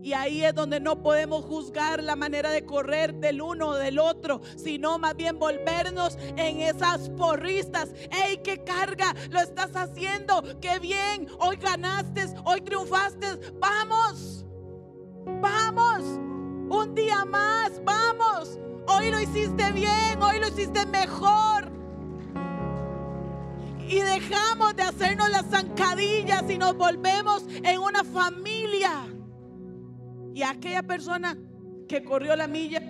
Y ahí es donde no podemos juzgar la manera de correr del uno o del otro, sino más bien volvernos en esas porristas. ¡Ey, qué carga! Lo estás haciendo. ¡Qué bien! Hoy ganaste, hoy triunfaste. ¡Vamos! ¡Vamos! Un día más, vamos. Hoy lo hiciste bien, hoy lo hiciste mejor. Y dejamos de hacernos las zancadillas y nos volvemos en una familia. Y aquella persona que corrió la milla,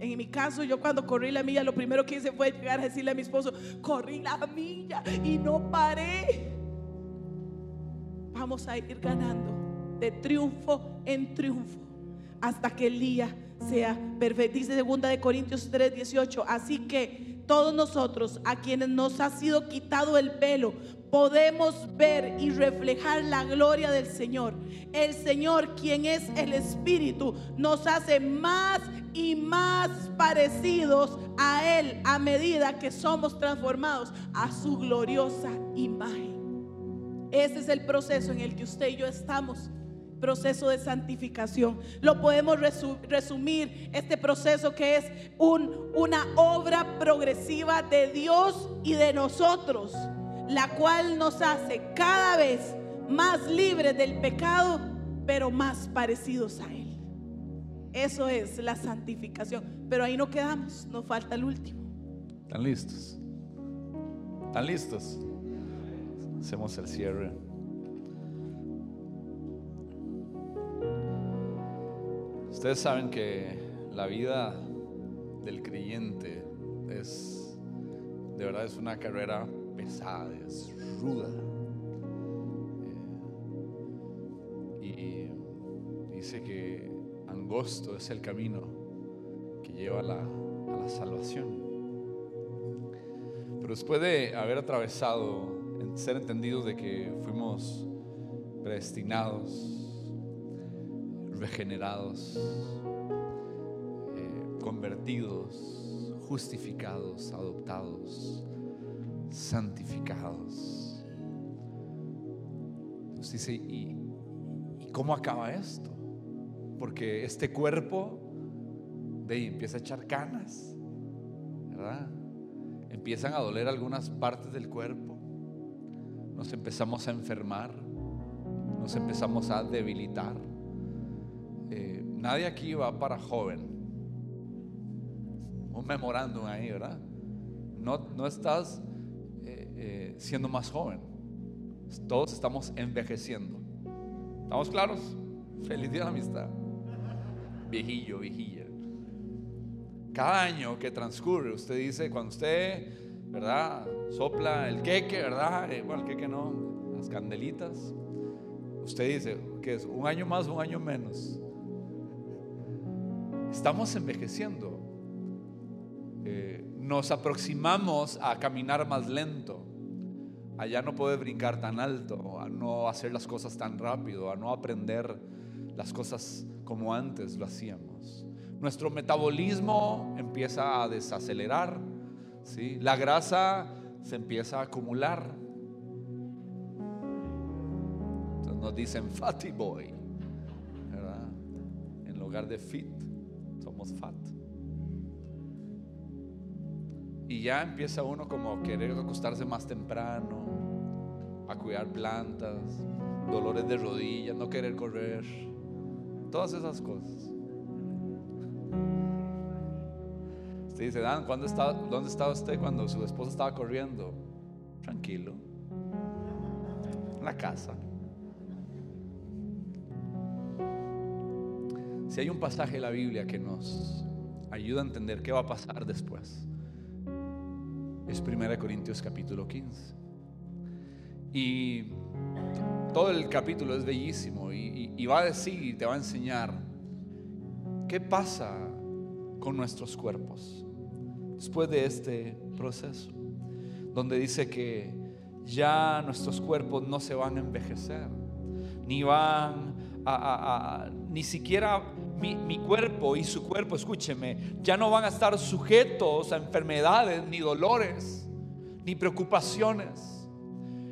en mi caso, yo cuando corrí la milla, lo primero que hice fue llegar a decirle a mi esposo, corrí la milla y no paré. Vamos a ir ganando de triunfo en triunfo hasta que el día sea perfecto. Dice segunda de Corintios 3, 18. Así que todos nosotros, a quienes nos ha sido quitado el velo, podemos ver y reflejar la gloria del Señor. El Señor, quien es el Espíritu, nos hace más y más parecidos a Él a medida que somos transformados a su gloriosa imagen. Ese es el proceso en el que usted y yo estamos proceso de santificación. Lo podemos resumir este proceso que es un, una obra progresiva de Dios y de nosotros, la cual nos hace cada vez más libres del pecado, pero más parecidos a Él. Eso es la santificación. Pero ahí no quedamos, nos falta el último. ¿Están listos? ¿Están listos? Hacemos el cierre. Ustedes saben que la vida del creyente es, de verdad, es una carrera pesada, es ruda. Eh, y dice que angosto es el camino que lleva a la, salvación. Pero después de haber atravesado, ser entendidos de que fuimos predestinados, regenerados, eh, convertidos, justificados, adoptados, santificados. Entonces dice, ¿y, ¿y cómo acaba esto? Porque este cuerpo de empieza a echar canas, ¿verdad? Empiezan a doler algunas partes del cuerpo, nos empezamos a enfermar, nos empezamos a debilitar Nadie aquí va para joven. Un memorándum ahí, ¿verdad? No, no estás eh, eh, siendo más joven. Todos estamos envejeciendo. ¿Estamos claros? Feliz día de la amistad. Viejillo, viejilla. Cada año que transcurre, usted dice, cuando usted, ¿verdad? Sopla el queque, ¿verdad? Eh, bueno, el queque no, las candelitas. Usted dice, que es un año más, un año menos. Estamos envejeciendo. Eh, nos aproximamos a caminar más lento, a ya no poder brincar tan alto, a no hacer las cosas tan rápido, a no aprender las cosas como antes lo hacíamos. Nuestro metabolismo empieza a desacelerar, ¿sí? la grasa se empieza a acumular. Entonces nos dicen fatty boy. En lugar de fit fat. Y ya empieza uno como a querer acostarse más temprano, a cuidar plantas, dolores de rodillas, no querer correr, todas esas cosas. Usted dice, Dan, ¿cuándo está, ¿dónde estaba usted cuando su esposa estaba corriendo? Tranquilo, en la casa. Hay un pasaje en la Biblia que nos ayuda a entender qué va a pasar después, es 1 Corintios capítulo 15. Y todo el capítulo es bellísimo y, va a decir y te va a enseñar qué pasa con nuestros cuerpos después de este proceso, donde dice que ya nuestros cuerpos no se van a envejecer, ni van a ni siquiera mi, cuerpo y su cuerpo, escúcheme, ya no van a estar sujetos a enfermedades, ni dolores, ni preocupaciones.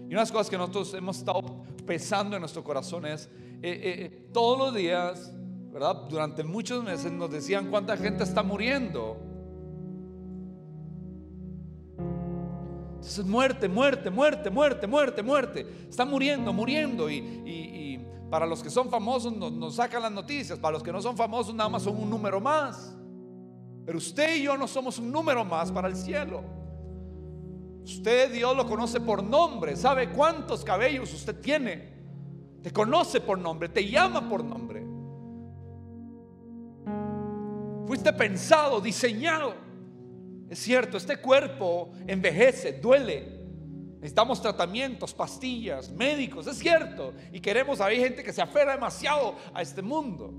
Y unas cosas que nosotros hemos estado pesando en nuestro corazón es, eh, eh, todos los días, ¿verdad? Durante muchos meses nos decían cuánta gente está muriendo. Entonces muerte, muerte, muerte, muerte, muerte, muerte. Está muriendo, muriendo. Y, y- y para los que son famosos nos, nos sacan las noticias. Para los que no son famosos nada más son un número más. Pero usted y yo no somos un número más para el cielo. Usted Dios lo conoce por nombre. Sabe cuántos cabellos usted tiene. Te conoce por nombre. Te llama por nombre. Fuiste pensado, diseñado. Es cierto, este cuerpo envejece, duele. Necesitamos tratamientos, pastillas, médicos, es cierto. Y queremos, hay gente que se aferra demasiado a este mundo.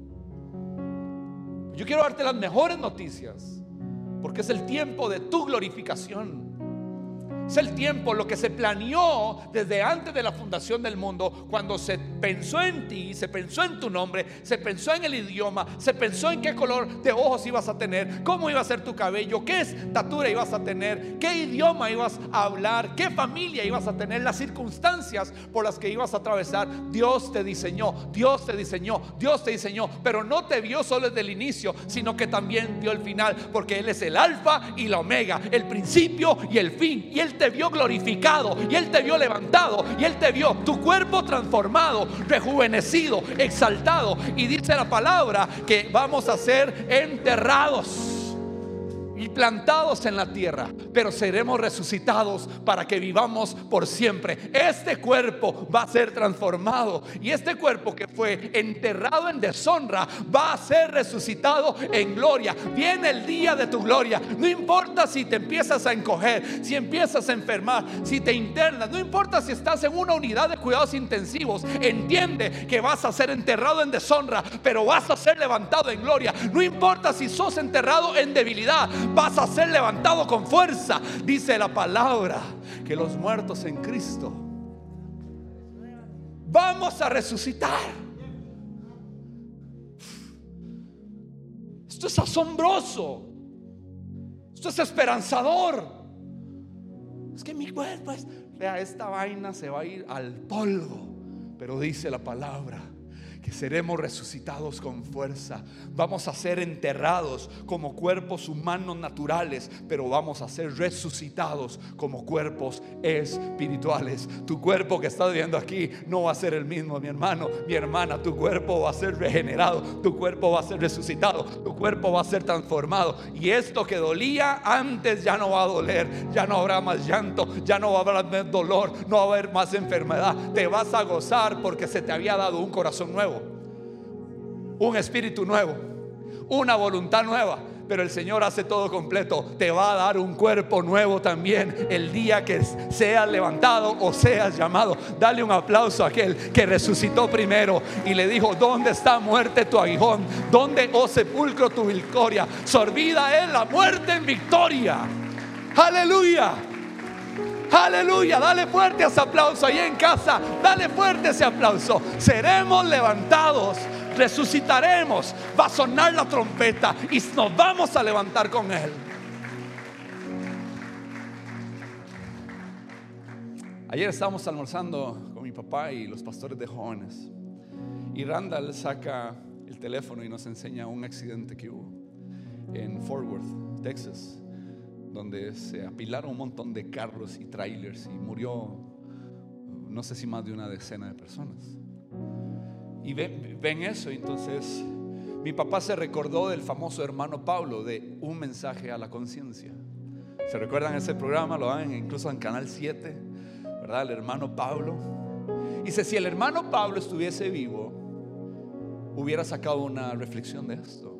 Yo quiero darte las mejores noticias, porque es el tiempo de tu glorificación. Es el tiempo, lo que se planeó desde antes de la fundación del mundo, cuando se pensó en ti, se pensó en tu nombre, se pensó en el idioma, se pensó en qué color de ojos ibas a tener, cómo iba a ser tu cabello, qué estatura ibas a tener, qué idioma ibas a hablar, qué familia ibas a tener, las circunstancias por las que ibas a atravesar. Dios te diseñó, Dios te diseñó, Dios te diseñó, pero no te vio solo desde el inicio, sino que también dio el final, porque Él es el alfa y la omega, el principio y el fin. Y Te vio glorificado, y Él te vio levantado, y Él te vio tu cuerpo transformado, rejuvenecido, exaltado. Y dice la palabra que vamos a ser enterrados y plantados en la tierra, pero seremos resucitados para que vivamos por siempre. Este cuerpo va a ser transformado y este cuerpo que fue enterrado en deshonra va a ser resucitado en gloria. Viene el día de tu gloria. No importa si te empiezas a encoger, si empiezas a enfermar, si te internas, no importa si estás en una unidad de cuidados intensivos. Entiende que vas a ser enterrado en deshonra, pero vas a ser levantado en gloria. No importa si sos enterrado en debilidad, vas a ser levantado con fuerza. Dice la palabra que los muertos en Cristo vamos a resucitar. Esto es asombroso. Esto es esperanzador. Es que mi cuerpo es, vea, esta vaina se va a ir al polvo. Pero dice la palabra que seremos resucitados con fuerza. Vamos a ser enterrados como cuerpos humanos naturales, pero vamos a ser resucitados como cuerpos espirituales. Tu cuerpo que estás viendo aquí no va a ser el mismo, mi hermano, mi hermana. Tu cuerpo va a ser regenerado, tu cuerpo va a ser resucitado, tu cuerpo va a ser transformado. Y esto que dolía antes ya no va a doler, ya no habrá más llanto, ya no va a haber más dolor, no va a haber más enfermedad. Te vas a gozar porque se te había dado un corazón nuevo un espíritu nuevo, una voluntad nueva. Pero el Señor hace todo completo. Te va a dar un cuerpo nuevo también el día que seas levantado o seas llamado. Dale un aplauso a aquel que resucitó primero y le dijo, ¿dónde está muerte tu aguijón? ¿Dónde, oh sepulcro, tu victoria? Sorbida es la muerte en victoria. Aleluya. Aleluya, dale fuerte ese aplauso ahí en casa. Dale fuerte ese aplauso. Seremos levantados, resucitaremos. Va a sonar la trompeta y nos vamos a levantar con Él. Ayer estábamos almorzando con mi papá y los pastores de jóvenes. Y Randall saca el teléfono y nos enseña un accidente que hubo en Fort Worth, Texas donde se apilaron un montón de carros y trailers y murió no sé si más de una decena de personas. Y ven, ven eso, entonces mi papá se recordó del famoso hermano Pablo de un mensaje a la conciencia. ¿Se recuerdan ese programa? Lo dan incluso en Canal 7, ¿verdad? El hermano Pablo. Dice, si el hermano Pablo estuviese vivo, hubiera sacado una reflexión de esto.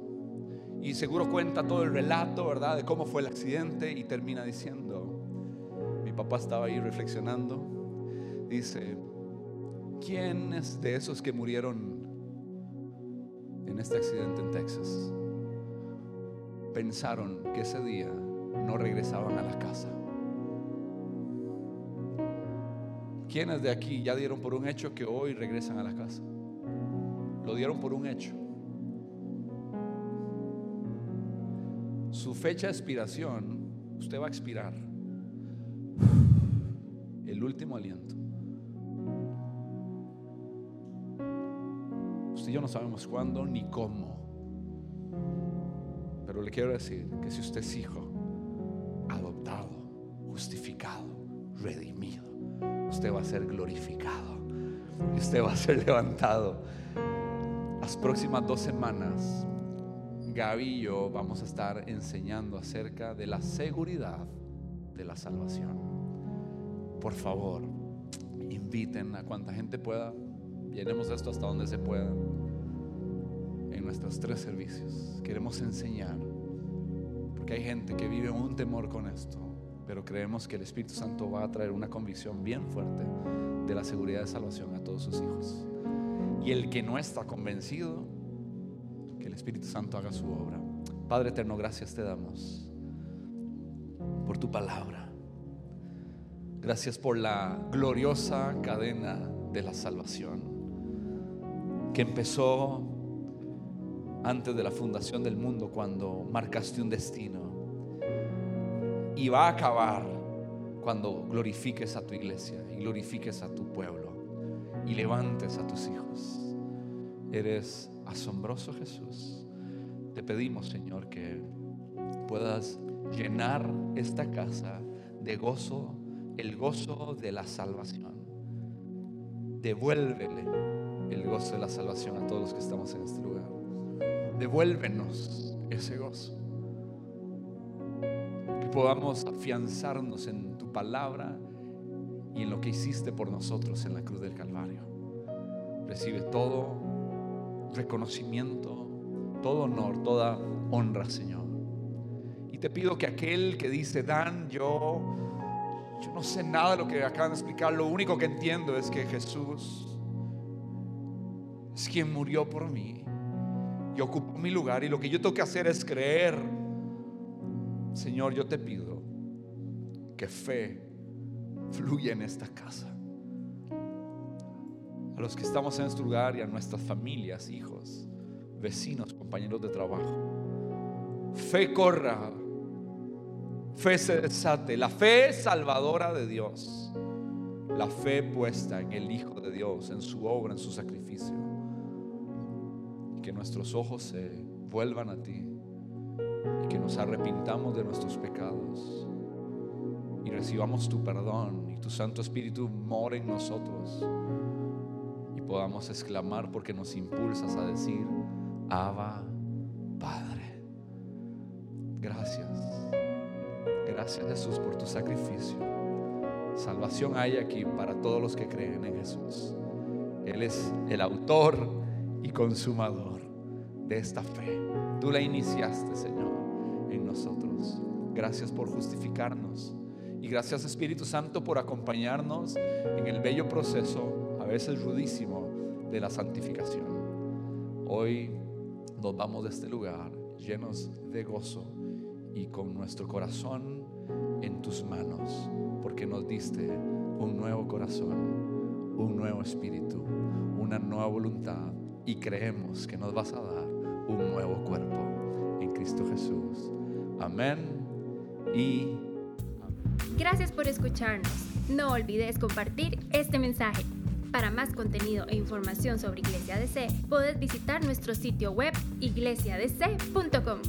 Y seguro cuenta todo el relato, ¿verdad? De cómo fue el accidente y termina diciendo, mi papá estaba ahí reflexionando, dice, ¿quiénes de esos que murieron en este accidente en Texas pensaron que ese día no regresaban a la casa? ¿Quiénes de aquí ya dieron por un hecho que hoy regresan a la casa? Lo dieron por un hecho. su fecha de expiración, usted va a expirar el último aliento. Usted y yo no sabemos cuándo ni cómo. Pero le quiero decir que si usted es hijo, adoptado, justificado, redimido, usted va a ser glorificado y usted va a ser levantado. Las próximas dos semanas, Gaby y yo vamos a estar enseñando acerca de la seguridad de la salvación. Por favor, inviten a cuanta gente pueda. Llenemos esto hasta donde se pueda. Nuestros tres servicios queremos enseñar. Porque hay gente que vive un temor con esto. Pero creemos que el Espíritu Santo va a traer una convicción bien fuerte de la seguridad de salvación a todos sus hijos. Y el que no está convencido, que el Espíritu Santo haga su obra. Padre eterno, gracias te damos por tu palabra. Gracias por la gloriosa cadena de la salvación que empezó antes de la fundación del mundo cuando marcaste un destino y va a acabar cuando glorifiques a tu iglesia y glorifiques a tu pueblo y levantes a tus hijos. Eres asombroso Jesús. Te pedimos, Señor, que puedas llenar esta casa de gozo, el gozo de la salvación. Devuélvele el gozo de la salvación a todos los que estamos en este lugar. Devuélvenos ese gozo. Que podamos afianzarnos en tu palabra y en lo que hiciste por nosotros en la cruz del Calvario. Recibe todo reconocimiento, todo honor, toda honra, Señor. Y te pido que aquel que dice, Dan, yo, yo no sé nada de lo que acaban de explicar, lo único que entiendo es que Jesús es quien murió por mí y ocupó mi lugar y lo que yo tengo que hacer es creer. Señor, yo te pido que fe fluya en esta casa. A los que estamos en este lugar y a nuestras familias, hijos, vecinos, compañeros de trabajo. Fe corra, fe se desate, la fe salvadora de Dios, la fe puesta en el Hijo de Dios, en su obra, en su sacrificio. Que nuestros ojos se vuelvan a ti y que nos arrepintamos de nuestros pecados y recibamos tu perdón y tu Santo Espíritu more en nosotros y podamos exclamar porque nos impulsas a decir, Abba, Padre. Gracias. Gracias Jesús por tu sacrificio. Salvación hay aquí para todos los que creen en Jesús. Él es el autor y consumador de esta fe. Tú la iniciaste, Señor, en nosotros. Gracias por justificarnos. Y gracias Espíritu Santo por acompañarnos en el bello proceso, a veces rudísimo, de la santificación. Hoy nos vamos de este lugar llenos de gozo y con nuestro corazón en tus manos, porque nos diste un nuevo corazón, un nuevo espíritu, una nueva voluntad y creemos que nos vas a dar un nuevo cuerpo en Cristo Jesús. Amén y Gracias por escucharnos. No olvides compartir este mensaje. Para más contenido e información sobre Iglesia DC, puedes visitar nuestro sitio web iglesiadc.com.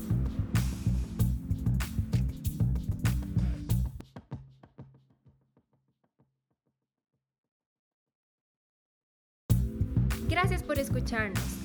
Gracias por escucharnos.